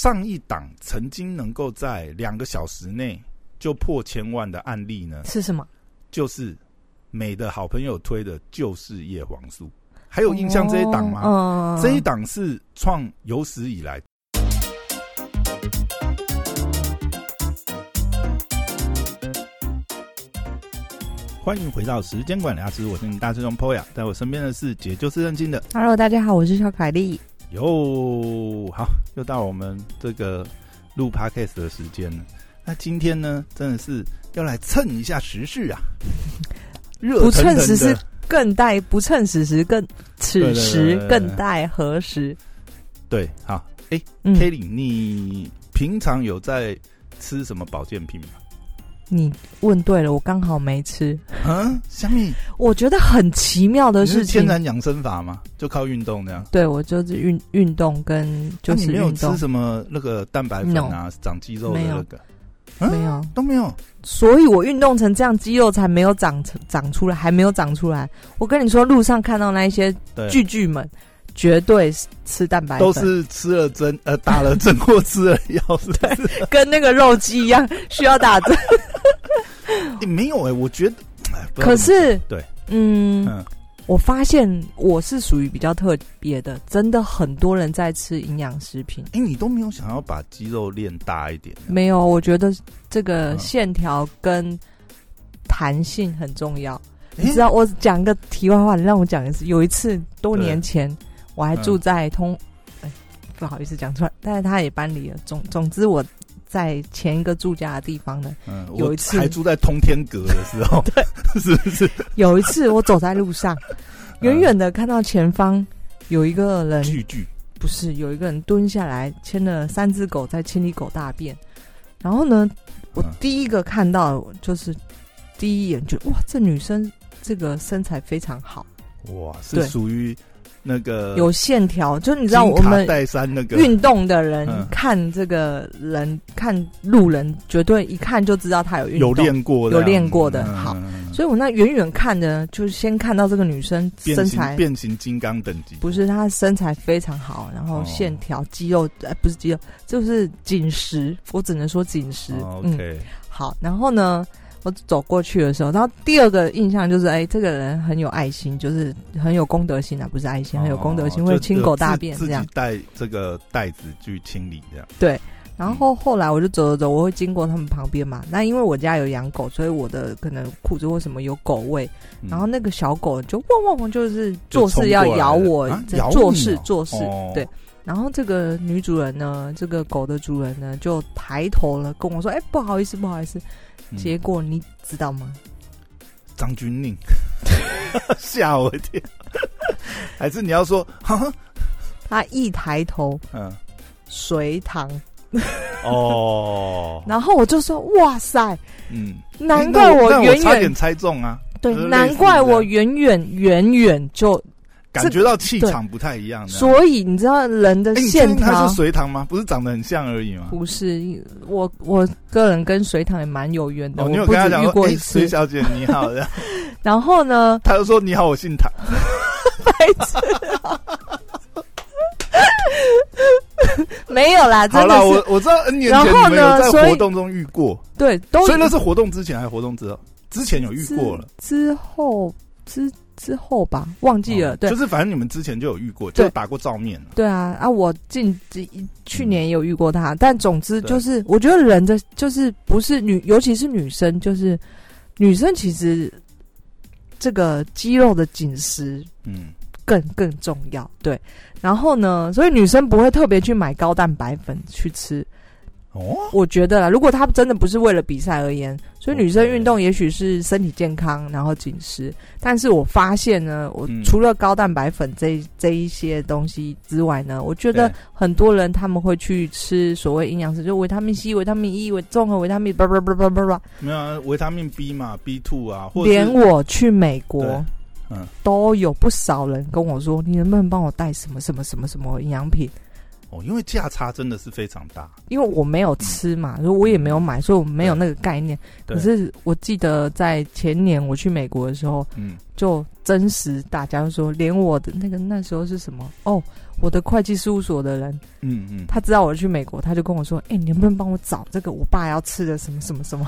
上一档曾经能够在两个小时内就破千万的案例呢，是什么？就是美的好朋友推的就是叶黄素。还有印象这一档吗？嗯，这一档是创有史以来。欢迎回到时间管理大师，我是你大师兄 Poya，在我身边的是姐就是认金的。Hello，大家好，我是小凯丽。哟，好，又到我们这个录 Podcast 的时间了。那今天呢，真的是要来蹭一下时事啊！热不趁时事更待不趁时时更此时更待何时？对，好，哎、嗯 k e l l y 你平常有在吃什么保健品吗？你问对了，我刚好没吃。嗯，香米，我觉得很奇妙的是事情天，然养生法嘛？就靠运动这样？对我就是运运动跟就是那你没有运动吃什么那个蛋白粉啊长肌肉的那个？啊没有，都没有。所以我运动成这样，肌肉才没有长成长出来，还没有长出来。我跟你说，路上看到那一些对，巨巨们，绝对是吃蛋白粉，都是吃了针呃打了针或吃了药？跟那个肉鸡一样，需要打针。欸没有哎、我觉得，可是，对，嗯，嗯，我发现我是属于比较特别的，真的很多人在吃营养食品。哎、你都没有想要把肌肉练大一点？没有，我觉得这个嗯线条跟弹性很重要。诶你知道，我讲个题外话，你让我讲一次。有一次多年前，我还住嗯在通，哎、不好意思讲出来，但是他也搬离了。总总之，我在前一个住家的地方呢，嗯，有一次还住在通天阁的时候，对，是不是？有一次我走在路上，嗯。远远的看到前方有一个人，不是有一个人蹲下来牵了三只狗在清理狗大便，然后呢，我嗯。第一个看到就是第一眼就哇，这女生这个身材非常好，哇，是属于那个有线条，就你知道我们运动的人嗯看这个人看路人，绝对一看就知道他有运动有。练过的，有练过的嗯好所以我那远远看的，就是先看到这个女生身材变形金刚等级，不是她身材非常好，然后哦线条、肌肉，呃，不是肌肉，就是紧实。我只能说紧实。哦嗯好。然后呢，我走过去的时候，然后第二个印象就是，哎，这个人很有爱心，就是很有公德心啊，不是爱心，很有公德心，会清狗大便这样己。带这个袋子去清理这样。对。然后后来我就走走走，我会经过他们旁边嘛。那因为我家有养狗，所以我的可能裤子或什么有狗味。嗯然后那个小狗就汪汪汪，就是做事要咬我啊，咬在做事做事哦，对。然后这个女主人呢，这个狗的主人呢，就抬头了跟我说：“哎，不好意思，不好意思。”嗯。结果你知道吗？张钧甯，吓我一跳。还是你要说，哈哈，他一抬头，嗯，隋唐，哦，然后我就说：“哇塞，嗯，难怪诶那那远远差点猜中啊，对，难怪我远远远远就，感觉到气场不太一样。所以你知道人的线条定他是隋唐吗？不是长得很像而已吗？不是我，我个人跟隋唐也蛮有缘的，哦，你有我不止遇跟他讲过一次隋。小姐你好，这 样然后呢，他就说你好，我姓唐。白痴啊、没有啦，真的是我我知道 N 年前然后你们有在活动中遇过，对，都所以那是活动之前还是活动之后？之前有遇过了，之之后之之后吧，忘记了。对哦就是反正你们之前就有遇过，就打过照面了。对啊啊！我近几去年也有遇过他，但总之就是，我觉得人的就是不是女，尤其是女生，就是女生其实这个肌肉的紧实嗯，更更重要。对，然后呢，所以女生不会特别去买高蛋白粉去吃。哦，我觉得啦，如果他真的不是为了比赛而言，所以女生运动也许是身体健康，然后紧实。但是我发现呢，我嗯除了高蛋白粉这这一些东西之外呢，我觉得很多人他们会去吃所谓营养师，就维他命 C、维他命 E、维综合维他命，叭叭叭叭叭叭。没有啊，维他命 B 嘛，B two 啊，或者连我去美国，嗯，都有不少人跟我说，你能不能帮我带什么什么什么什么营养品？哦，因为价差真的是非常大。因为我没有吃嘛，所以我也没有买，所以我没有那个概念。可是我记得在前年我去美国的时候，嗯，就真实大家就说，连我的那个那时候是什么？哦，我的会计事务所的人，嗯嗯，他知道我去美国，他就跟我说：“哎、你能不能帮我找这个我爸要吃的什么什么什么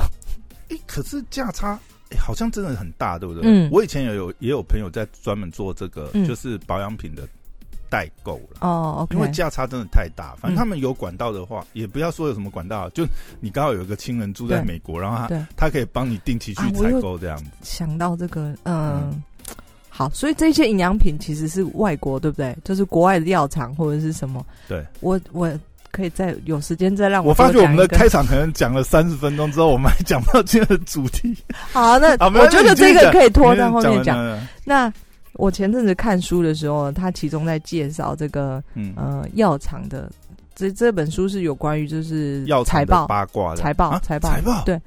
哎、可是价差。哎好像真的很大，对不对？嗯我以前也有也有朋友在专门做这个，嗯就是保养品的代购了？”。哦因为价差真的太大，反正嗯他们有管道的话，也不要说有什么管道，就你刚好有一个亲人住在美国，然后他对他可以帮你定期去采购这样子。想到这个，嗯。嗯好，所以这些营养品其实是外国，对不对？就是国外的药厂或者是什么？对，我我可以再有时间再让我发觉我们的开场可能讲了三十分钟之后，我们还讲不到今天的主题。好，那我觉得这个可以拖到后面讲。那我前阵子看书的时候，他其中在介绍这个嗯，呃药厂的这这本书是有关于就是财报八卦的财报啊财报财报对，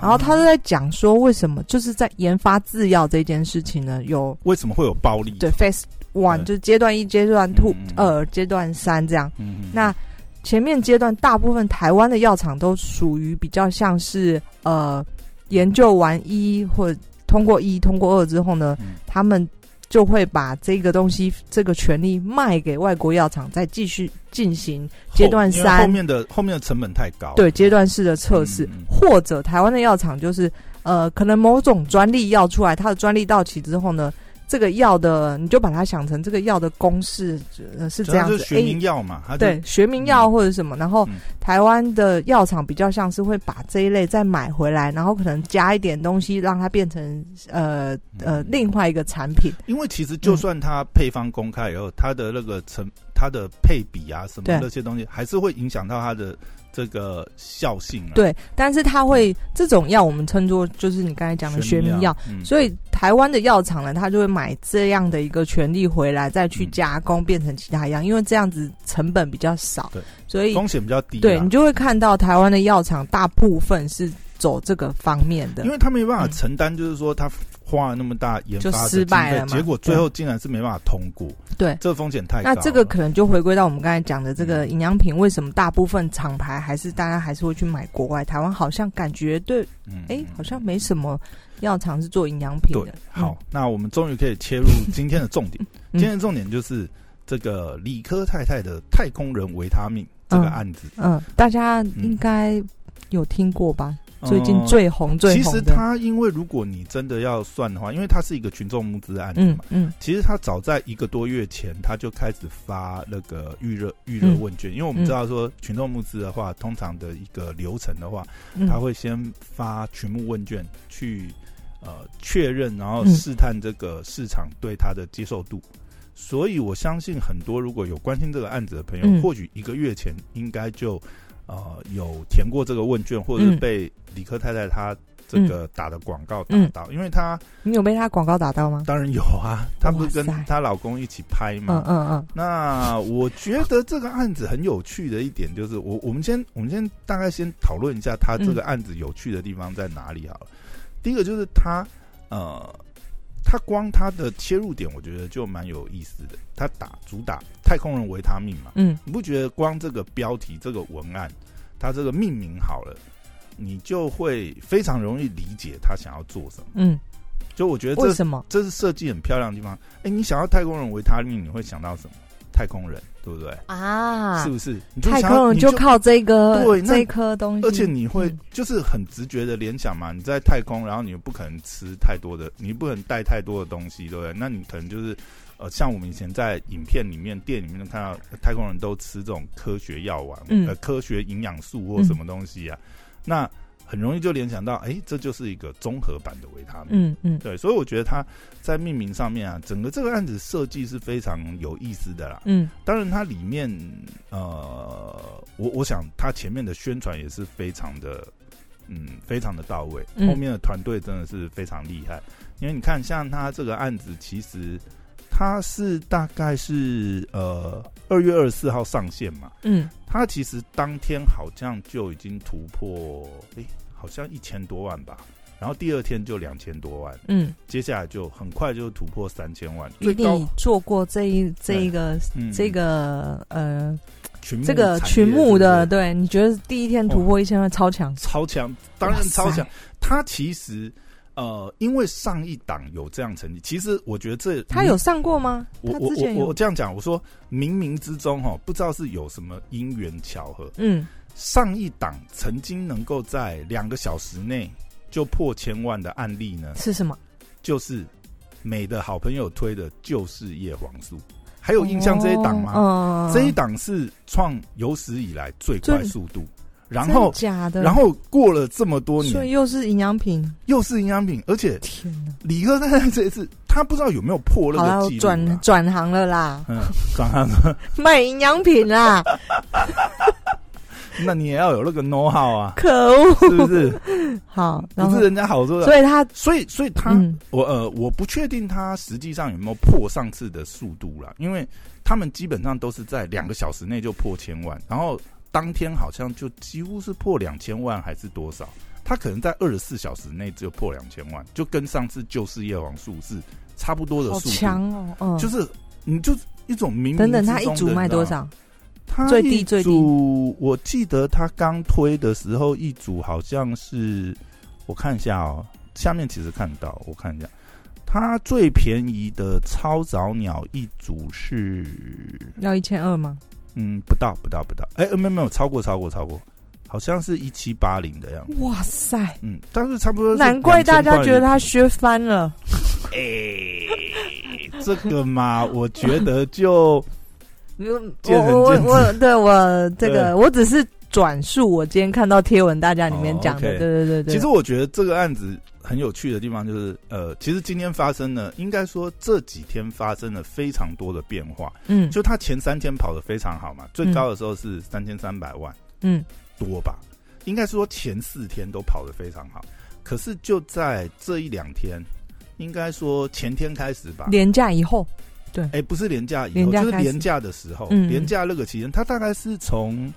然后他是在讲说为什么就是在研发制药这件事情呢，有为什么会有暴力？对 Phase One 对。就是阶段一、阶段 Two 二、阶段三这样。那前面阶段大部分台湾的药厂都属于比较像是呃研究完一或通过一通过二之后呢，嗯。他们就会把这个东西这个权利卖给外国药厂，再继续进行阶段三后面的后面的成本太高。对阶段式的测试，或者台湾的药厂就是呃可能某种专利药出来，它的专利到期之后呢。这个药的，你就把它想成这个药的公式呃是这样子。学名药嘛，对，学名药嗯或者什么，然后嗯。台湾的药厂比较像是会把这一类再买回来，然后可能加一点东西，让它变成呃呃嗯另外一个产品。因为其实就算它配方公开以后，它的那个成它的配比啊什么那些东西，还是会影响到它的这个效性啊。对，但是它会这种药我们称作就是你刚才讲的学名药，，嗯。所以台湾的药厂呢，它就会买这样的一个权利回来，再去嗯。加工变成其他药，因为这样子成本比较少。对，所以风险比较低啊。对你就会看到台湾的药厂大部分是走这个方面的因。为他没办法嗯承担，就是说他花了那么大研发就失败了嘛结果最后竟然是没办法通过，对，这个风险太高。那这个可能就回归到我们刚才讲的这个嗯营养品，为什么大部分厂牌还是大家还是会去买国外？台湾好像感觉对，嗯哎、好像没什么药厂是做营养品对的。。好，那我们终于可以切入今天的重点。嗯今天的重点就是这个理科太太的太空人维他命这个案子。嗯，嗯，大家应该有听过吧？最近呃最红最其实红的，它因为如果你真的要算的话，因为它是一个群众募资案子嘛，嗯嗯其实他早在一个多月前，他就开始发那个预热预热嗯问卷，因为我们知道说群众募资的话，通常的一个流程的话，嗯，他会先发群募问卷去呃确认，然后嗯试探这个市场对它的接受度。所以我相信很多如果有关心这个案子的朋友，嗯或许一个月前应该就呃有填过这个问卷，或者是嗯被李科太太她这个打的广告打嗯到，因为她你有被她广告打到吗？当然有啊，她不是跟她老公一起拍嗯嘛。嗯嗯那我觉得这个案子很有趣的一点就是，我我们先我们先大概先讨论一下他这个案子有趣的地方在哪里好了。第一个就是他呃，他光他的切入点，我觉得就蛮有意思的。他打主打太空人维他命嘛，嗯你不觉得光这个标题这个文案，他这个命名好了，你就会非常容易理解他想要做什么。嗯，就我觉得这为什么？这是设计很漂亮的地方。哎、你想要太空人维他命，你会想到什么？太空人，对不对？啊是不是？你就太空人就靠这个对这颗东西，而且你会嗯就是很直觉的联想嘛，你在太空，然后你又不可能吃太多的，你不能带太多的东西，对不对？那你可能就是呃，像我们以前在影片里面、店里面看到太空人都吃这种科学药丸，嗯呃，科学营养素或什么东西啊，那很容易就联想到，哎、这就是一个综合版的维他命。嗯嗯对，所以我觉得它在命名上面啊，整个这个案子设计是非常有意思的啦。嗯当然，它里面呃，我我想它前面的宣传也是非常的，嗯，非常的到位。嗯后面的团队真的是非常厉害，因为你看，像他这个案子，其实它是大概是呃二月二十四号上线嘛，嗯。它其实当天好像就已经突破，诶、好像一千多万吧。然后第二天就两千多万，嗯，接下来就很快就突破三千万，一最高定做过这一这一个嗯。这个呃这个群目的，对你觉得第一天突破一千万超强？超强，当然超强。它其实呃，因为上一档有这样成绩，其实我觉得这他有上过吗？我我我我这样讲，我说冥冥之中哈，不知道是有什么因缘巧合，嗯，上一档曾经能够在两个小时内就破千万的案例呢，是什么？就是美的好朋友推的就是叶黄素，还有印象这一档吗？嗯，这一档是创有史以来最快速度，然后假的，然后过了这么多年，所以又是营养品，又是营养品，而且天哪！李克太太这一次，他不知道有没有破那个记录啊。转转行了啦，嗯，转行了，卖营养品啦，那你也要有那个 know how 啊，可恶！是不是？好，不是人家好做的。所以他所以，所以他，嗯我呃，我不确定他实际上有没有破上次的速度啦，因为他们基本上都是在两个小时内就破千万，然后当天好像就几乎是破两千万还是多少，他可能在二十四小时内就破两千万，就跟上次旧事夜王数是差不多的好速度，强哦，嗯，就是你就一种冥冥等等，之他一组？卖多少？他一最低最低组，我记得他刚推的时候，一组好像是，我看一下哦，下面其实看到，我看一下，它最便宜的超早鸟一组是，要一千二吗？嗯，不到，不到，不到，哎、呃没有没有，超过，超过，超过，好像是一七八零的样子，哇塞！嗯，但是差不多难怪大家觉得他削翻了。哎、这个嘛，我觉得就 我我我对我这个我只是转述我今天看到贴文大家里面讲的，对对对对。其实我觉得这个案子很有趣的地方就是，呃，其实今天发生了，应该说这几天发生了非常多的变化。嗯。就他前三天跑得非常好嘛，最高的时候是三千三百万嗯。多吧，应该说前四天都跑得非常好。可是就在这一两天，应该说前天开始吧，廉价以后，对。哎、不是廉价以后，就是廉价的时候，嗯嗯。廉价那个期间，它大概是从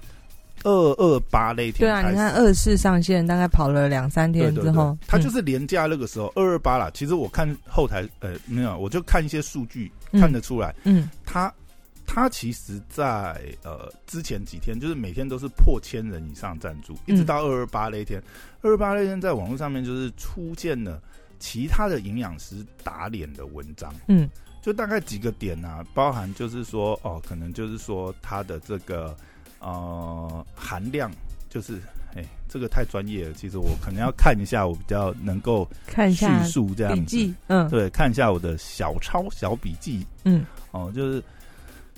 二二八那天对啊，你看二四上线大概跑了两三天之后，对，它就嗯。是廉价那个时候二二八啦。其实我看后台呃没有，我就看一些数据嗯看得出来，嗯。他他其实在呃之前几天就是每天都是破千人以上赞助，一直嗯到二二八那一天，二二八那天在网络上面就是出现了其他的营养师打脸的文章。嗯。就大概几个点啊，包含就是说，哦，可能就是说他的这个呃含量，就是哎，这个太专业了，其实我可能要看一下，我比较能够看一下述这样子。笔记，嗯。对，看一下我的小抄小笔记。嗯。哦，就是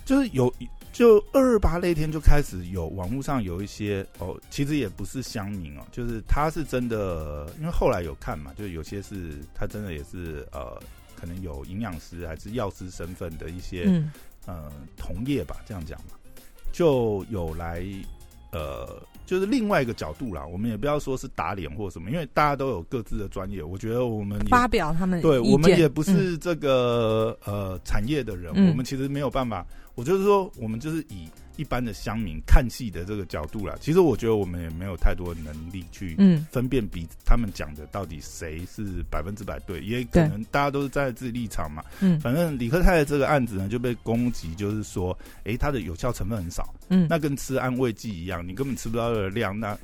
就是有就二二八那天就开始有网络上有一些哦，其实也不是乡民哦，就是他是真的，因为后来有看嘛，就有些是他真的也是呃，可能有营养师还是药师身份的一些、嗯。呃同业吧，这样讲嘛，就有来呃，就是另外一个角度啦，我们也不要说是打脸或什么，因为大家都有各自的专业，我觉得我们发表他们对我们也不嗯是这个、呃产业的人，嗯我们其实没有办法。我就是说，我们就是以一般的乡民看戏的这个角度啦。其实我觉得我们也没有太多的能力去嗯分辨比他们讲的到底谁是百分之百对，也可能大家都是站在自己立场嘛。嗯反正李克泰的这个案子呢，就被攻击，就是说，诶，它的有效成分很少，嗯那跟吃安慰剂一样，你根本吃不到的量，那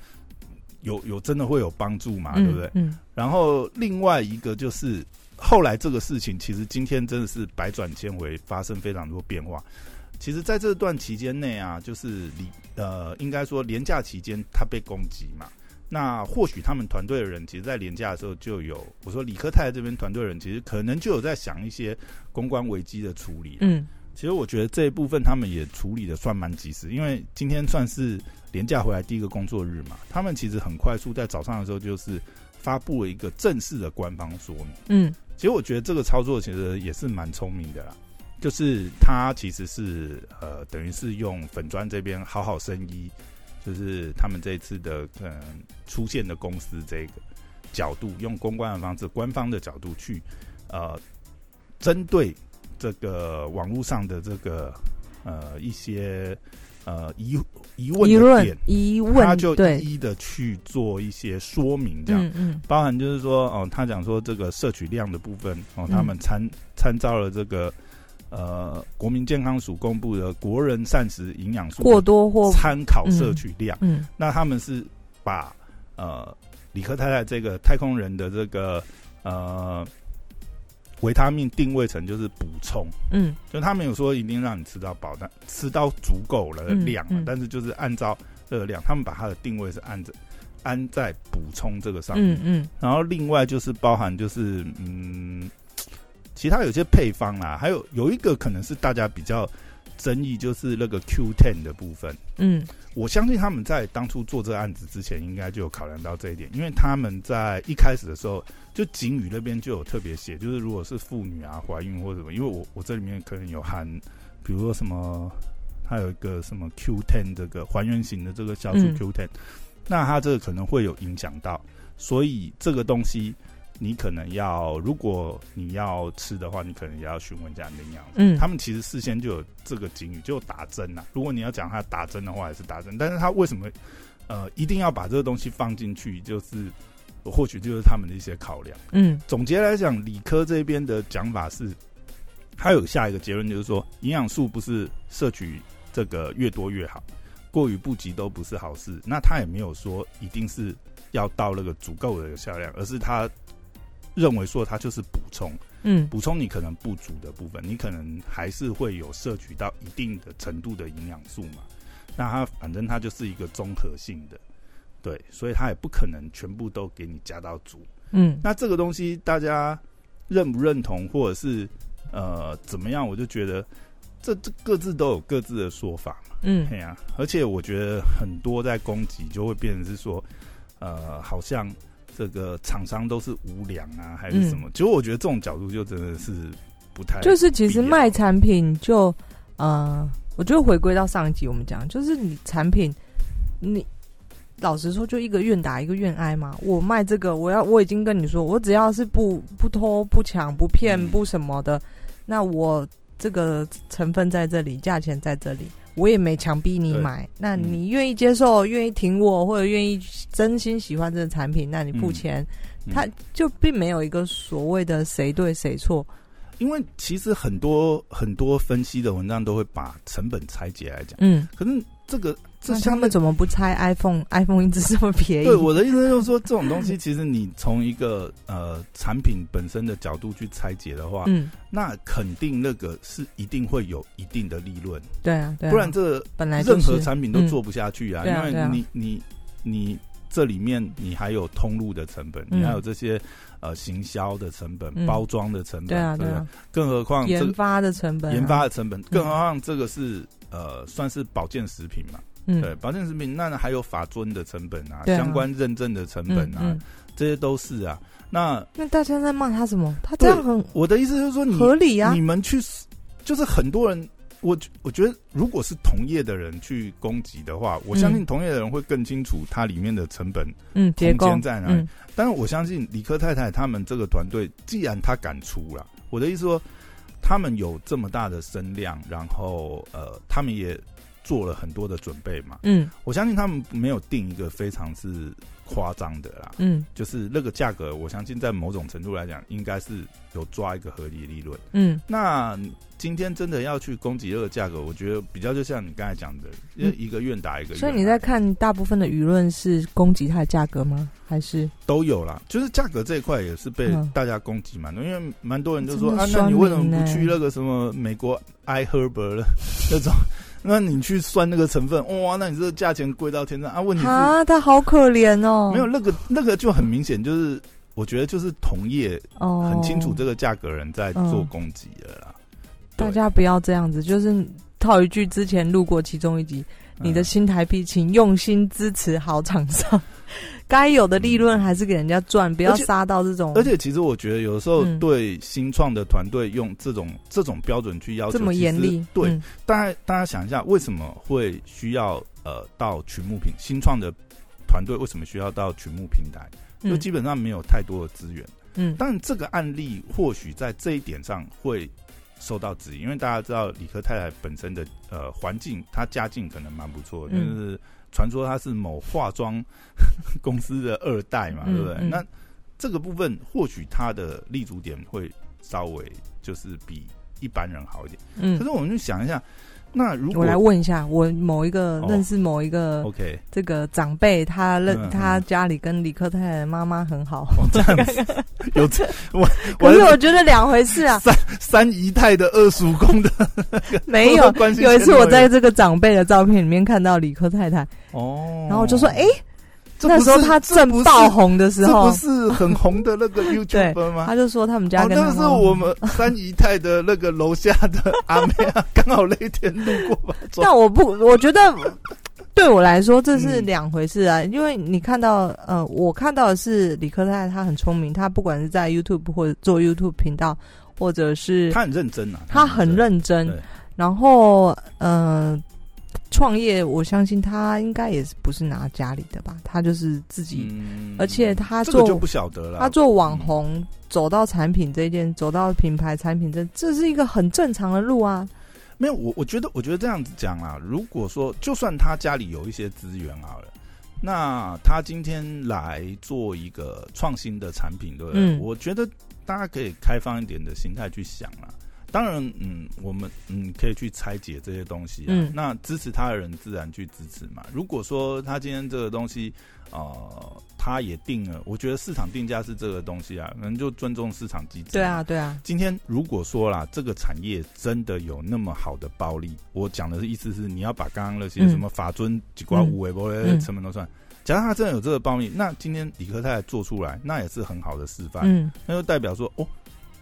有有真的会有帮助嘛？嗯对不对？嗯然后另外一个就是后来这个事情，其实今天真的是百转千回，发生非常多变化。其实，在这段期间内啊，就是李呃，应该说廉价期间他被攻击嘛。那或许他们团队的人，其实，在廉价的时候就有，我说李科泰这边团队的人，其实可能就有在想一些公关危机的处理、啊。嗯其实我觉得这一部分他们也处理的算蛮及时，因为今天算是廉价回来第一个工作日嘛，他们其实很快速在早上的时候就是发布了一个正式的官方说明。嗯其实我觉得这个操作其实也是蛮聪明的啦，就是他其实是呃等于是用粉砖这边好好生医，就是他们这一次的可能出现的公司这个角度，用公关的方式、官方的角度去呃针对这个网络上的这个呃一些呃疑疑问点，疑他就对一一的去做一些说明，这样。嗯嗯包含就是说，哦，他讲说这个摄取量的部分，哦，嗯他们参参照了这个呃国民健康署公布的国人膳食营养素过多或参考摄取量，嗯那他们是把呃李克太太这个太空人的这个呃维他命定位成就是补充，嗯。就他没有说一定让你吃到饱，但吃到足够了的嗯量但是就是按照热量，他们把它的定位是按着安在补充这个上面。嗯嗯。然后另外就是包含就是嗯，其他有些配方啦，还有有一个可能是大家比较争议，就是那个 Q ten 的部分。嗯我相信他们在当初做这个案子之前，应该就有考量到这一点，因为他们在一开始的时候，就警语那边就有特别写，就是如果是妇女啊怀孕或什么，因为我我这里面可能有含，比如说什么，它有一个什么 Q ten 这个还原型的这个酵素嗯 Q ten，、那它这个可能会有影响到，所以这个东西你可能要，如果你要吃的话，你可能也要询问一下你的营养师。嗯，他们其实事先就有这个警语，就打针呐、如果你要讲他打针的话，也是打针，但是他为什么呃一定要把这个东西放进去？就是或许就是他们的一些考量。嗯总结来讲，理科这边的讲法是，他有下一个结论，就是说营养素不是摄取这个越多越好，过于不及都不是好事。那他也没有说一定是要到那个足够的销量，而是他认为说它就是补充。嗯补充你可能不足的部分，你可能还是会有摄取到一定的程度的营养素嘛。那它反正它就是一个综合性的，对，所以它也不可能全部都给你加到足。嗯那这个东西大家认不认同，或者是呃怎么样，我就觉得这这各自都有各自的说法嘛。嗯对呀、而且我觉得很多在攻击就会变成是说，呃，好像这个厂商都是无良啊，还是什么？其实我觉得这种角度就真的是不太就是其实卖产品就呃，我觉得回归到上一集我们讲，就是你产品，你老实说，就一个愿打一个愿挨嘛。我卖这个，我要我已经跟你说，我只要是不不偷不抢不骗嗯不什么的，那我这个成分在这里，价钱在这里。我也没强逼你买，那嗯你愿意接受、愿意挺我，或者愿意真心喜欢这个产品，那你付嗯钱，嗯。它就并没有一个所谓的谁对谁错。因为其实很多很多分析的文章都会把成本拆解来讲，嗯，可是这个这那他们怎么不拆 iPhone？iPhone 一直这么便宜？对我的意思就是说，这种东西其实你从一个呃产品本身的角度去拆解的话，嗯，那肯定那个是一定会有一定的利润，对啊，对啊，不然这个本来就是任何产品都做不下去啊，因为你你你这里面你还有通路的成本，嗯你还有这些呃行销的成本、嗯。包装的成本，对啊，对啊，更何况研发的成本啊，研发的成本，更何况这个是呃算是保健食品嘛，嗯，对，保健食品那还有法尊的成本啊，啊相关认证的成本啊，这些都是啊。那那大家在骂他什么？他这样很我的意思就是说你，合理啊你。们去就是很多人。我我觉得，如果是同业的人去攻击的话，我相信嗯同业的人会更清楚它里面的成本嗯，空间在哪里。嗯但是我相信理科太太他们这个团队，既然他敢出了，我的意思说，他们有这么大的声量，然后呃，他们也做了很多的准备嘛。嗯我相信他们没有定一个非常是夸张的啦，嗯就是那个价格，我相信在某种程度来讲，应该是有抓一个合理的利润。嗯那今天真的要去攻击这个价格，我觉得比较就像你刚才讲的，嗯一个愿打一个。所以你在看大部分的舆论是攻击它的价格吗？还是都有啦，就是价格这一块也是被嗯大家攻击蛮多，因为蛮多人就说啊，那你为什么不去那个什么美国 iHerb 了 那种？那你去算那个成分，哇，那你这个价钱贵到天上啊？问题是啊，他好可怜哦。没有那个那个就很明显，就是我觉得就是同业哦，很清楚这个价格人在做嗯攻击了啦。对大家不要这样子，就是套一句之前录过其中一集，你的嗯新台币，请用心支持好厂商，该有的利润还是给人家赚，不要杀到这种而且其实我觉得有时候嗯对新创的团队用这种这种标准去要求，这么严厉。对，嗯大家大家想一下，为什么会需要呃到群募平新创的团队为什么需要到群募平台？就嗯基本上没有太多的资源。嗯但这个案例或许在这一点上会受到质疑，因为大家知道理科太太本身的呃环境，她家境可能蛮不错的，就嗯是传说他是某化妆 公司的二代嘛，嗯对不对？嗯那这个部分或许他的立足点会稍微就是比一般人好一点。可嗯是我们就想一下，那如果我来问一下，我某一个哦。认识某一个 OK 这个长辈，他认他家里跟李克太太的妈妈很好，哦这样子。有这我可是我我觉得两回事啊。三三姨太的二叔公的 没有 关，系有一次我在这个长辈的照片里面看到李克太太，哦，然后我就说，哎，那时候他正爆红的时候这不，是很红的那个 YouTuber 吗？他就说他们家那是我们三姨太的那个楼下的 阿妹啊，刚好那一天路过吧。走但我不，我觉得 对我来说这是嗯两回事啊。因为你看到，呃，我看到的是李克太太，她很聪明，他不管是在 YouTube 或者做 YouTube 频道，或者是他很认真啊，他很认真对，然后呃，创业，我相信他应该也是不是拿家里的吧，他就是自己，嗯而且他做这个就不晓得了。他做网红。走到产品这件，走到品牌产品这，这是一个很正常的路啊。没有我，我觉得，我觉得这样子讲啊，如果说就算他家里有一些资源好了，那他今天来做一个创新的产品，对不对？嗯我觉得大家可以开放一点的心态去想啦。当然，嗯，我们嗯可以去拆解这些东西啊。嗯那支持他的人自然去支持嘛。如果说他今天这个东西，呃，他也定了，我觉得市场定价是这个东西啊，可能就尊重市场机制。对啊，。对啊，今天如果说啦，这个产业真的有那么好的暴利，我讲的意思是，你要把刚刚那些嗯什么法尊几瓜五维波的嗯成本都算。假如他真的有这个暴利，那今天李克泰做出来，那也是很好的示范。嗯，那就代表说，哦，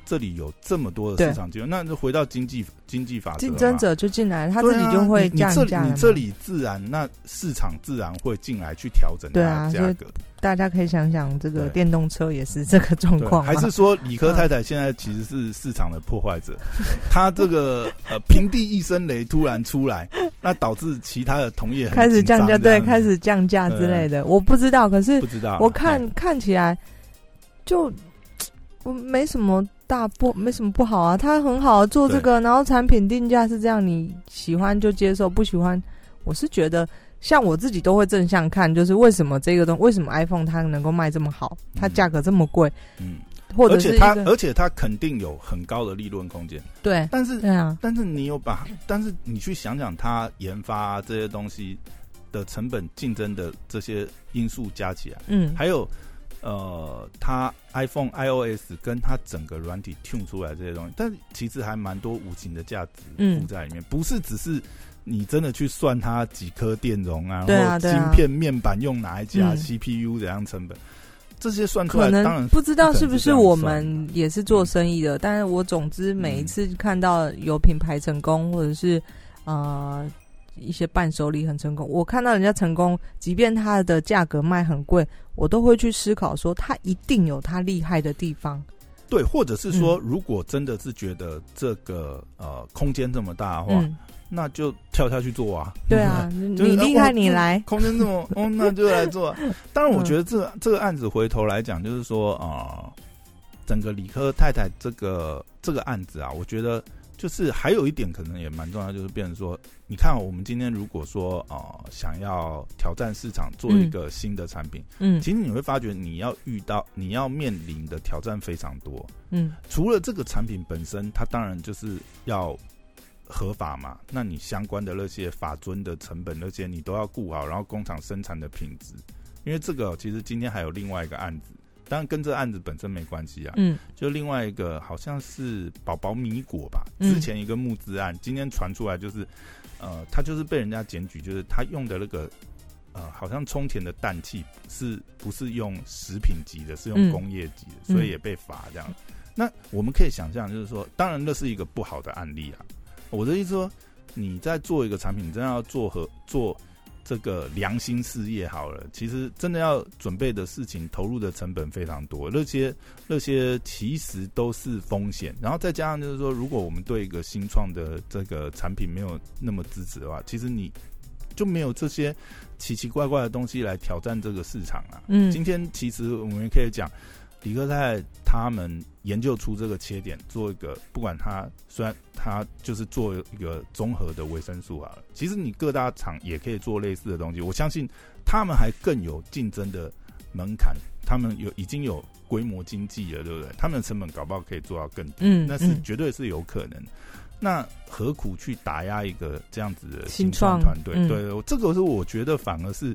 这里有这么多的市场机会，那就回到经济经济法则竞争者就进来，他自己就会降价你这里自然，那市场自然会进来去调整它对啊的价格。大家可以想想，这个电动车也是这个状，况。还是说理科太太现在其实是市场的破坏者？她这个呃平地一声雷突然出来，那导致其他的同业开始降价，对，开始降价之类的，我不知道，可是不知道。我看哎看起来就 我没什么大不没什么不好啊，他很好做这个，然后产品定价是这样，你喜欢就接受，不喜欢，我是觉得。像我自己都会正向看，就是为什么这个东，为什么 iPhone 它能够卖这么好，它嗯价格这么贵，嗯，或者而且它是一个而且它肯定有很高的利润空间，对但是对啊，但是你有把，但是你去想想它研发、这些东西的成本、竞争的这些因素加起来，嗯，还有呃，它 iPhone iOS 跟它整个软体 tune 出来这些东西，但其实还蛮多无形的价值嗯。附在里面，不是只是你真的去算它几颗电容啊，对啊然后对啊。晶片面板用哪一家、嗯。CPU 怎样成本，这些算出可来，当然不知道是不是我们也是做生意的，但是我总之每一次看到有品牌成功，或者是呃一些伴手礼很成功，我看到人家成功，即便它的价格卖很贵，我都会去思考说，它一定有它厉害的地方。对，或者是说，嗯如果真的是觉得这个呃空间这么大的话，嗯，那就跳下去做啊。对啊，你厉害，你来。空间这么，哦，那就来做啊。当然，我嗯觉得这个这个案子回头来讲，就是说啊、呃整个理科太太这个这个案子啊，我觉得就是还有一点可能也蛮重要，就是变成说，你看我们今天如果说呃想要挑战市场，做一个新的产品，嗯。其实你会发觉你要遇到你要面临的挑战非常多。嗯。除了这个产品本身，它当然就是要合法嘛，那你相关的那些法尊的成本那些你都要顾好，然后工厂生产的品质，因为这个其实今天还有另外一个案子，当然跟这案子本身没关系啊，嗯就另外一个好像是宝宝米果吧，嗯之前一个募资案，今天传出来就是，呃，他就是被人家检举，就是他用的那个。呃，好像充填的氮气是不是用食品级的，是用嗯工业级的，嗯所以也被罚这样。那我们可以想象，就是说，当然那是一个不好的案例啊。我的意思说，你在做一个产品，真的要做和做这个良心事业好了，其实真的要准备的事情、投入的成本非常多，那些那些其实都是风险。然后再加上就是说，如果我们对一个新创的这个产品没有那么支持的话，其实你就没有这些奇奇怪怪的东西来挑战这个市场啊。嗯今天其实我们可以讲，李克泰他们研究出这个切点，做一个不管它虽然它就是做一个综合的维生素好了，其实你各大厂也可以做类似的东西。我相信他们还更有竞争的门槛，他们有已经有规模经济了，对不对？他们的成本搞不好可以做到更低，嗯，那是嗯绝对是有可能。那何苦去打压一个这样子的新新创创团队？嗯对，这个是我觉得反而是，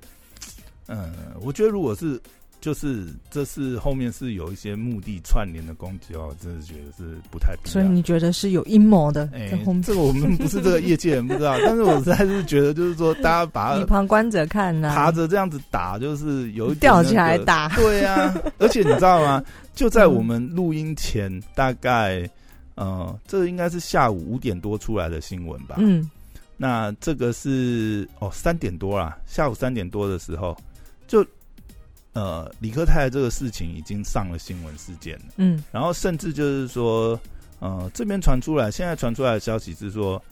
嗯，我觉得如果是就是这是后面是有一些目的串联的攻击哦，我真的觉得是不太。所以你觉得是有阴谋的哎？这个我们不是这个业界人不知道，但是我实在是觉得，就是说大家把你旁观者看呐、爬着这样子打，就是有吊起来打，对啊，而且你知道吗？就在我们录音前，大概呃，这应该是下午五点多出来的新闻吧？嗯那这个是哦三点多啦，下午三点多的时候，就呃李克泰这个事情已经上了新闻事件了，嗯。然后甚至就是说，呃，这边传出来，现在传出来的消息是说，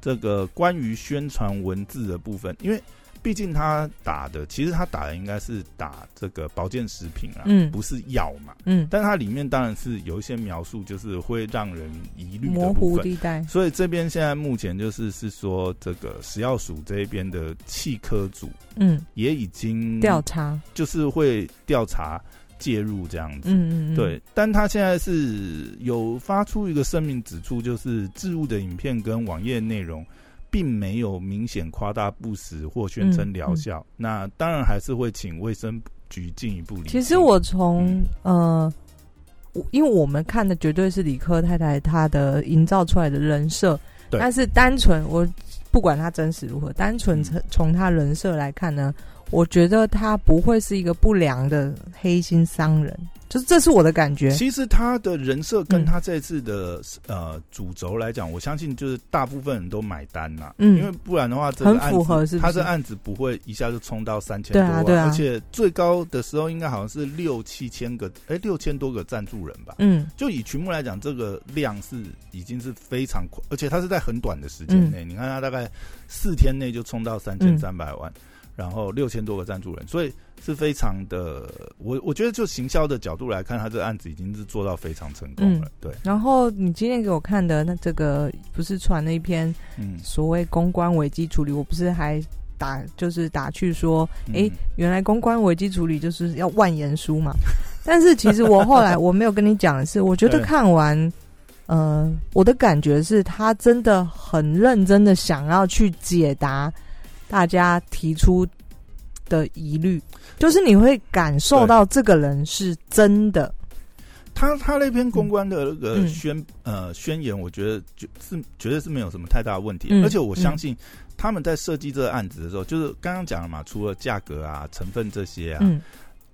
这个关于宣传文字的部分，因为毕竟他打的，其实他打的应该是打这个保健食品啊，嗯不是药嘛。嗯，但它里面当然是有一些描述，就是会让人疑虑模。糊地带，所以这边现在目前就是是说，这个食药署这一边的气科组嗯，也已经调查，就是会调查介入这样子。嗯嗯嗯，对，但他现在是有发出一个声明，指出就是置物的影片跟网页内容，并没有明显夸大不实或宣称疗效。那当然还是会请卫生局进一步理。其实我从、呃，因为我们看的绝对是李克太太她的营造出来的人设，但是单纯我不管她真实如何，单纯从她人设来看呢，我觉得他不会是一个不良的黑心商人，就是这是我的感觉。其实他的人设跟嗯他这次的、呃主轴来讲，我相信就是大部分人都买单啦。嗯因为不然的话，这个案子符合是不是他这案子不会一下就冲到三千多万，对啊对啊而且最高的时候应该好像是六七千个，哎，六千多个赞助人吧。嗯就以群目来讲，这个量是已经是非常快，而且他是在很短的时间内。你看，他大概四天内就冲到三千三百万，然后六千多个赞助人，所以是非常的。我我觉得就行销的角度来看，他这个案子已经是做到非常成功了。对，然后你今天给我看的那这个不是传了一篇嗯，所谓公关危机处理，我不是还打就是打去说，哎，嗯原来公关危机处理就是要万言书嘛。但是其实我后来 我没有跟你讲的是，我觉得看完，呃，我的感觉是他真的很认真的想要去解答大家提出的疑虑，就是你会感受到这个人是真的，他他那篇公关的那个嗯。宣、呃宣言，我觉得就是绝对是没有什么太大的问题，嗯而且我相信他们在设计这个案子的时候，就是刚刚讲了嘛，除了价格啊、成分这些啊，嗯。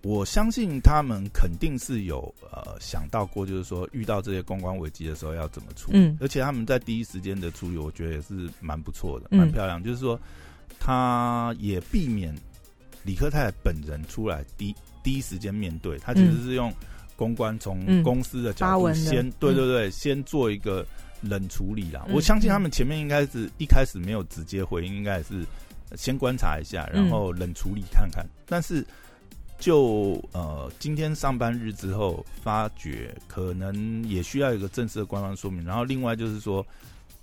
我相信他们肯定是有呃想到过，就是说遇到这些公关危机的时候要怎么处理，嗯。而且他们在第一时间的处理，我觉得也是蛮不错的，嗯。蛮漂亮。就是说，他也避免李克泰本人出来第第一时间面对，他其实是用公关从嗯公司的角度先，对嗯对对，先做一个冷处理啦。嗯我相信他们前面应该是一开始没有直接回应，应该也是先观察一下，然后冷处理看看。但是就呃今天上班日之后，发觉可能也需要一个正式的官方说明。然后另外就是说，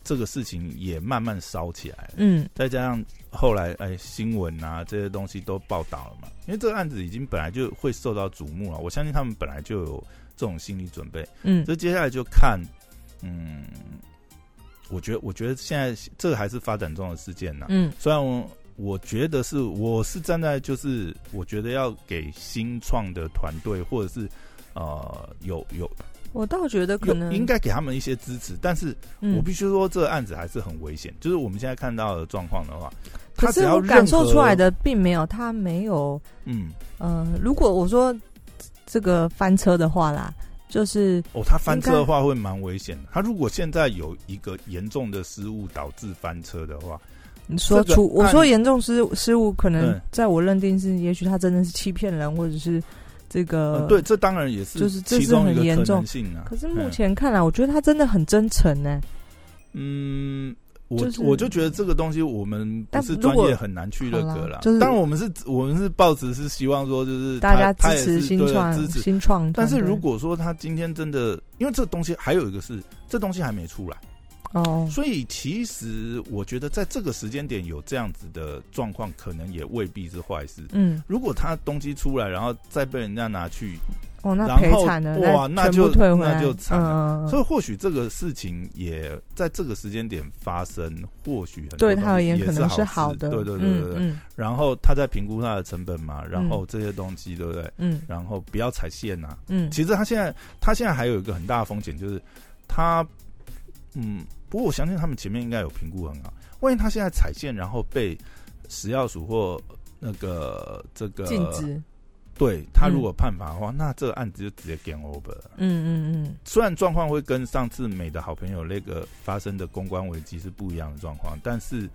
这个事情也慢慢烧起来了。嗯。再加上后来哎新闻啊这些东西都报道了嘛，因为这个案子已经本来就会受到瞩目了，我相信他们本来就有这种心理准备。嗯。所以接下来就看，嗯，我觉得我觉得现在这个还是发展中的事件呢、嗯。虽然我我觉得是我是站在就是我觉得要给新创的团队或者是呃有有我倒觉得可能应该给他们一些支持，但是嗯我必须说这个案子还是很危险。就是我们现在看到的状况的话，可是他只要我感受出来，的并没有，他没有，嗯，呃，如果我说这个翻车的话啦，就是哦，他翻车的话会蛮危险的。他如果现在有一个严重的失误导致翻车的话，你说这个出我说严重失失误，可能嗯在我认定是，也许他真的是欺骗人，或者是这个呃，对，这当然也是就是这是很严重能性啊。可是目嗯前看来，我觉得他真的很真诚呢。嗯，我、就是我就觉得这个东西我们不是专业很难去那个啦。就是当然我们是我们是报纸是希望说就是大家支持新创支持。新创但是如果说他今天真的，因为这东西还有一个是，这东西还没出来，哦，所以其实我觉得在这个时间点有这样子的状况，可能也未必是坏事。嗯，如果他东西出来，然后再被人家拿去哦，那赔惨了，哇那就退回来，那就惨了。嗯，所以或许这个事情也在这个时间点发生，或许对他而言可能是好的，事对对对对对。嗯然后他在评估他的成本嘛，然后这些东西对不对？嗯。然后不要踩线呐、嗯，其实他现在他现在还有一个很大的风险，就是他嗯，不过我相信他们前面应该有评估很好。万一他现在踩线，然后被食药署或那个这个禁止，对他嗯如果判罚的话，那这个案子就直接 game over 了。嗯嗯嗯，虽然状况会跟上次美的好朋友那个发生的公关危机是不一样的状况，但是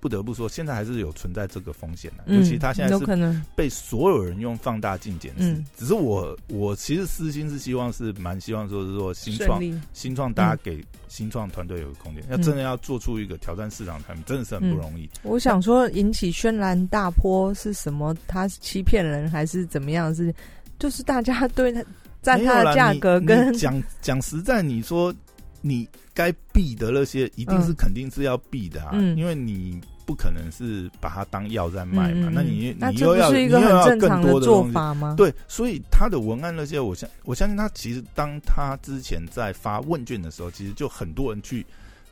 不得不说，现在还是有存在这个风险的。嗯尤其他现在是有可能，被所有人用放大镜检视。嗯只是我我其实私心是希望是蛮希望说是说新创，新创大家给新创团队有个空间，要真的要做出一个挑战市场产品，真的是很不容易。我想说，引起轩然大波是什么？他是欺骗人还是怎么样是？就是大家对他 占他的价格跟讲讲实在，你说你该避的那些，一定是嗯肯定是要避的啊，嗯因为你不可能是把它当药在卖嘛，那你你又要你又要更多的做。法吗？，对，所以他的文案那些，我相我相信他其实当他之前在发问卷的时候，其实就很多人去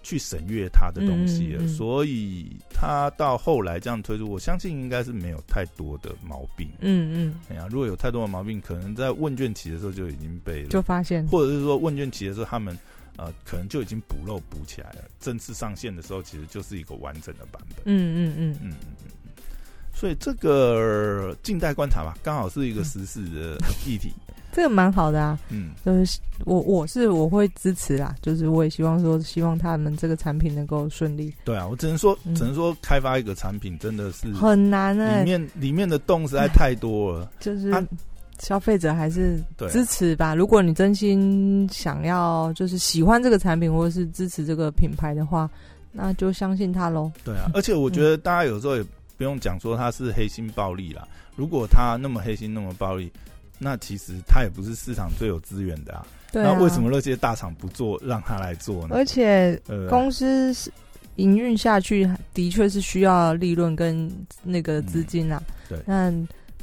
去审阅他的东西了，嗯嗯嗯所以他到后来这样推出，我相信应该是没有太多的毛病。嗯嗯，哎呀，如果有太多的毛病，可能在问卷期的时候就已经被就发现，或者是说问卷期的时候，他们呃可能就已经补漏补起来了。正式上线的时候，其实就是一个完整的版本。嗯嗯嗯，嗯嗯嗯嗯。所以这个静待观察吧，刚好是一个时事的议题。这个蛮好的啊。嗯，就是我我是我会支持啦，就是我也希望说，希望他们这个产品能够顺利。对啊，我只能说，嗯只能说开发一个产品真的是很难哎、里面里面的洞实在太多了。就是啊消费者还是支持吧。如果你真心想要就是喜欢这个产品或者是支持这个品牌的话，那就相信他喽。对啊，而且我觉得大家有时候也不用讲说它是黑心暴利啦。如果它那么黑心那么暴利，那其实它也不是市场最有资源的啊。对啊，那为什么那些大厂不做，让他来做呢？而且公司是营运下去，的确是需要利润跟那个资金啊。嗯对那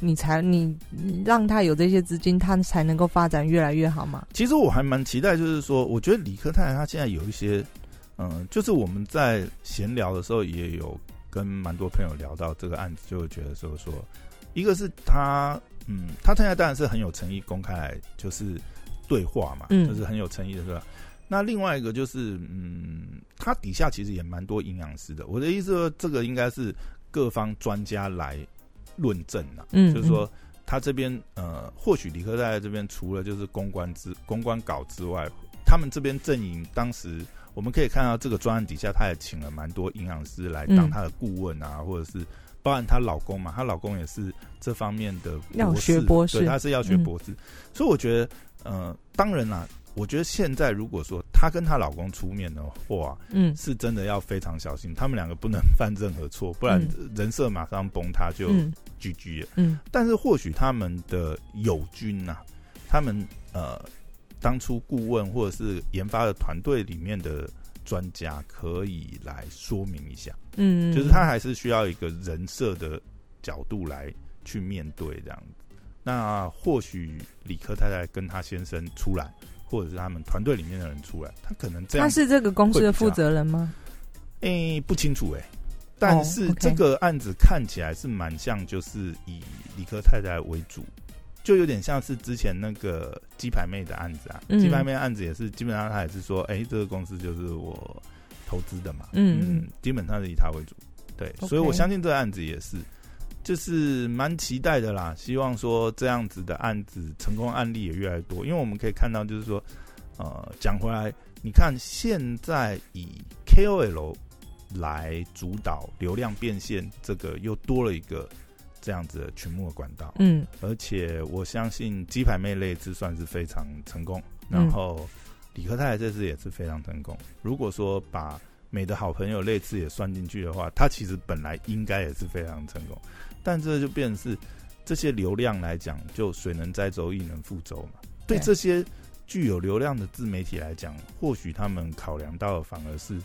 你才你你让他有这些资金，他才能够发展越来越好嘛。其实我还蛮期待，就是说，我觉得李克泰他现在有一些，嗯，就是我们在闲聊的时候也有跟蛮多朋友聊到这个案子，就会觉得说说，一个是他，嗯，他现在当然是很有诚意公开来就是对话嘛，嗯就是很有诚意的，是吧？那另外一个就是，嗯，他底下其实也蛮多营养师的。我的意思说，这个应该是各方专家来论证啊，嗯就是说他这边呃，或许理科大这边除了就是公关之公关稿之外，他们这边阵营当时我们可以看到这个专案底下，他也请了蛮多营养师来当嗯他的顾问啊，或者是包含她老公嘛，她老公也是这方面的药博士学博士。对，他是药学嗯博士，所以我觉得呃，当然啦。我觉得现在如果说她跟她老公出面的话，嗯。是真的要非常小心，他们两个不能 犯任何错，不然人设马上崩塌就嗯 GG 了。嗯但是或许他们的友军呐、他们呃当初顾问或者是研发的团队里面的专家，可以来说明一下，嗯，就是他还是需要一个人设的角度来去面对这样子。那或许李克太太跟他先生出来，或者是他们团队里面的人出来，他可能这样他是这个公司的负责人吗？诶、不清楚诶、但是这个案子看起来是蛮像，就是以理科太太为主，就有点像是之前那个鸡排妹的案子啊。嗯鸡排妹案子也是基本上他也是说，哎、这个公司就是我投资的嘛，嗯嗯基本上是以他为主。对所以我相信这个案子也是，就是蛮期待的啦。希望说这样子的案子成功案例也越来越多，因为我们可以看到，就是说，呃，讲回来，你看现在以 KOL 来主导流量变现，这个又多了一个这样子的群目的管道。嗯而且我相信鸡排妹那一次算是非常成功，嗯然后李克泰这次也是非常成功。如果说把美的好朋友那次也算进去的话，他其实本来应该也是非常成功，但这就变成是这些流量来讲，就水能载舟，亦能覆舟嘛。对对这些具有流量的自媒体来讲，或许他们考量到的反而是，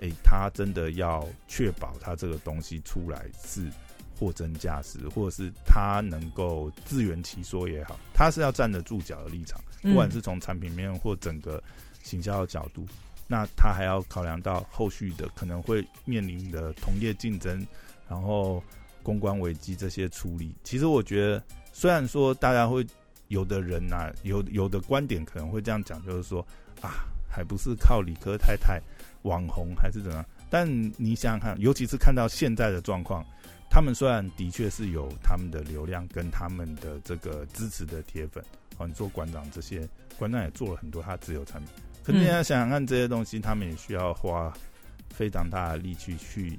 诶，他真的要确保他这个东西出来是货真价实，或者是他能够自圆其说也好，他是要站得住脚的立场，不管是从产品面或整个行销的角度，那他还要考量到后续的可能会面临的同业竞争，然后公关危机这些处理。其实我觉得，虽然说大家会有的人呐，有有的观点可能会这样讲，就是说啊，还不是靠理科太太网红还是怎样？但你想想看，尤其是看到现在的状况。他们虽然的确是有他们的流量跟他们的这个支持的铁粉，哦，你做馆长这些，馆长也做了很多他自有产品。可是你要想想看，这些东西他们也需要花非常大的力气去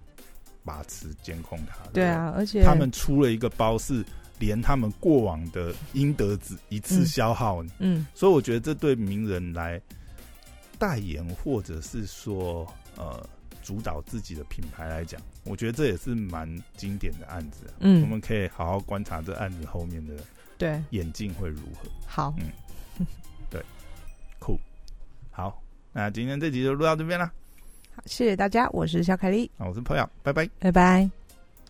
把持监控它。对啊，而且他们出了一个包，是连他们过往的应得值一次消耗。嗯，所以我觉得这对名人来代言，或者是说呃。主导自己的品牌来讲，我觉得这也是蛮经典的案子。嗯，我们可以好好观察这案子后面的对演进会如何。好，嗯，对，酷，好，那今天这集就录到这边了。好，谢谢大家，我是小凯丽，我是朋友，拜拜，拜拜。